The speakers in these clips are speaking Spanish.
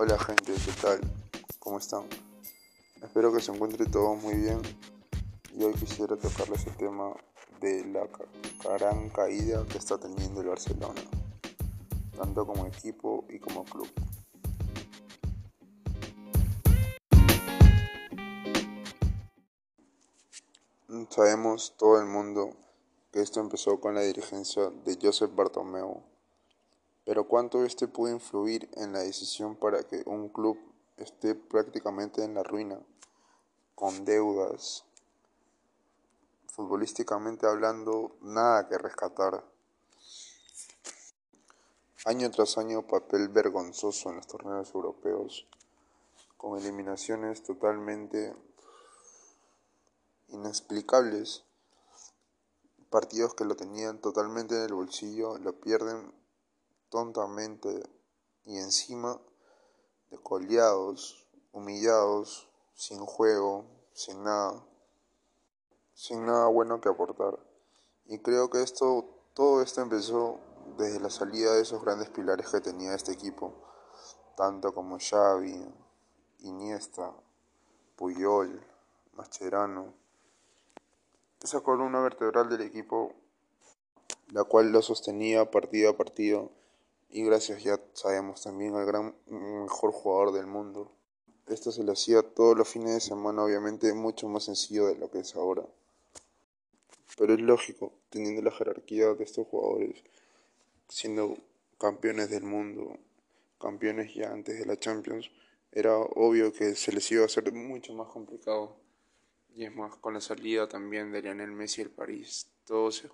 Hola gente, ¿qué tal? ¿Cómo están? Espero que se encuentre todo muy bien y hoy quisiera tocarles el tema de la gran caída que está teniendo el Barcelona, tanto como equipo y como club. Sabemos todo el mundo que esto empezó con la dirigencia de Joseph Bartomeu pero cuánto este puede influir en la decisión para que un club esté prácticamente en la ruina, con deudas, futbolísticamente hablando, nada que rescatar. Año tras año papel vergonzoso en los torneos europeos, con eliminaciones totalmente inexplicables. Partidos que lo tenían totalmente en el bolsillo lo pierden tontamente y encima de coleados, humillados, sin juego, sin nada, sin nada bueno que aportar. Y creo que esto, todo esto empezó desde la salida de esos grandes pilares que tenía este equipo, tanto como Xavi, Iniesta, Puyol, Mascherano, esa columna vertebral del equipo, la cual lo sostenía partido a partido y gracias ya sabemos también al gran mejor jugador del mundo. Esto se le hacía todos los fines de semana, obviamente mucho más sencillo de lo que es ahora. Pero es lógico, teniendo la jerarquía de estos jugadores, siendo campeones del mundo, campeones ya antes de la Champions, era obvio que se les iba a hacer mucho más complicado. Y es más, con la salida también de Lionel Messi al París, todo se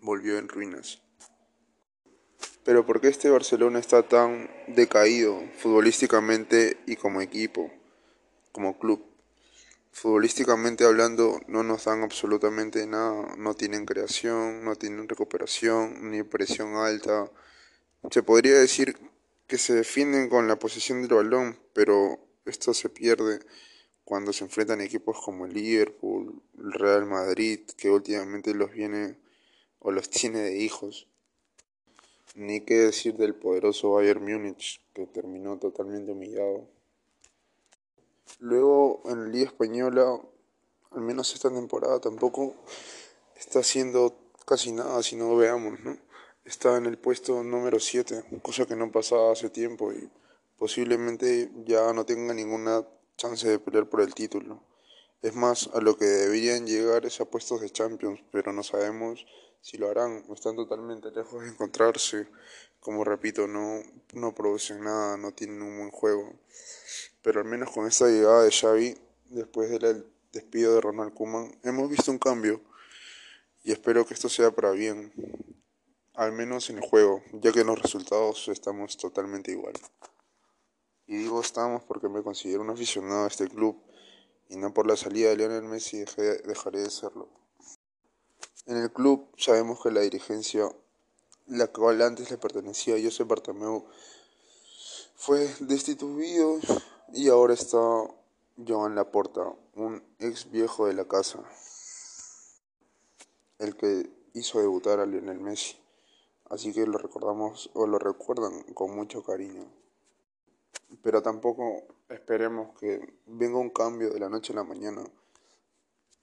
volvió en ruinas. Pero ¿por qué este Barcelona está tan decaído futbolísticamente y como equipo, como club? Futbolísticamente hablando no nos dan absolutamente nada, no tienen creación, no tienen recuperación, ni presión alta. Se podría decir que se defienden con la posición del balón, pero esto se pierde cuando se enfrentan equipos como el Liverpool, el Real Madrid, que últimamente los viene o los tiene de hijos. Ni qué decir del poderoso Bayern Múnich, que terminó totalmente humillado. Luego en la Liga Española, al menos esta temporada, tampoco está haciendo casi nada, si no veamos, ¿no? Está en el puesto número 7, cosa que no pasaba hace tiempo y posiblemente ya no tenga ninguna chance de pelear por el título. Es más, a lo que deberían llegar es a puestos de Champions, pero no sabemos si lo harán, están totalmente lejos de encontrarse. Como repito, no, no producen nada, no tienen un buen juego. Pero al menos con esta llegada de Xavi, después del despido de Ronald Koeman, hemos visto un cambio. Y espero que esto sea para bien. Al menos en el juego, ya que en los resultados estamos totalmente igual. Y digo estamos porque me considero un aficionado a este club y no por la salida de Lionel Messi dejaré de serlo. En el club sabemos que la dirigencia, la cual antes le pertenecía a Josep Bartomeu, fue destituido y ahora está Joan Laporta, un ex viejo de la casa, el que hizo debutar a Lionel Messi. Así que lo recordamos o lo recuerdan con mucho cariño. Pero tampoco esperemos que venga un cambio de la noche a la mañana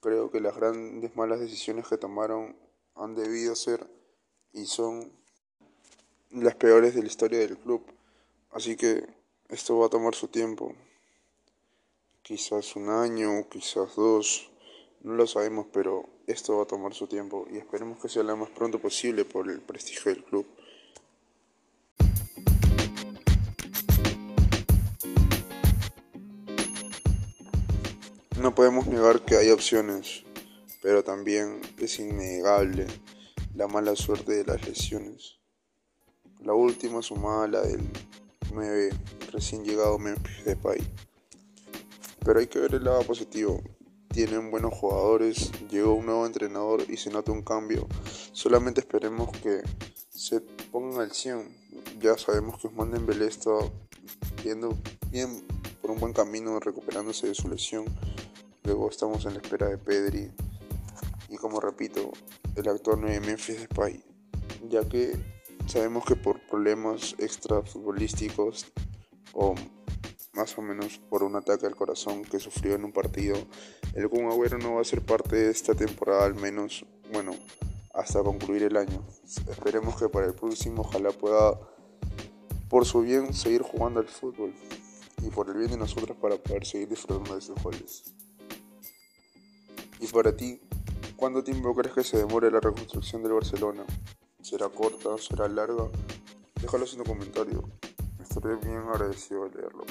Creo que las grandes malas decisiones que tomaron han debido ser y son las peores de la historia del club. Así que esto va a tomar su tiempo. Quizás un año, quizás dos, no lo sabemos, pero esto va a tomar su tiempo y esperemos que sea lo más pronto posible por el prestigio del club. No podemos negar que hay opciones, pero también es innegable la mala suerte de las lesiones. La última sumada a la del 9 recién llegado Memphis Depay. Pero hay que ver el lado positivo. Tienen buenos jugadores, llegó un nuevo entrenador y se nota un cambio. Solamente esperemos que se pongan al 100. Ya sabemos que Osman Dembélé está yendo bien por un buen camino recuperándose de su lesión. Luego estamos en la espera de Pedri. Y como repito, el no es Memphis Depay. Ya que sabemos que por problemas extra futbolísticos o más o menos por un ataque al corazón que sufrió en un partido. El Kun Agüero no va a ser parte de esta temporada, al menos, bueno, hasta concluir el año. Esperemos que para el próximo ojalá pueda, por su bien, seguir jugando al fútbol y por el bien de nosotros para poder seguir disfrutando de sus goles. Y para ti, ¿cuánto tiempo crees que se demore la reconstrucción del Barcelona? ¿Será corta? ¿Será larga? Déjalo en tu comentario. Estaré bien agradecido de leerlo.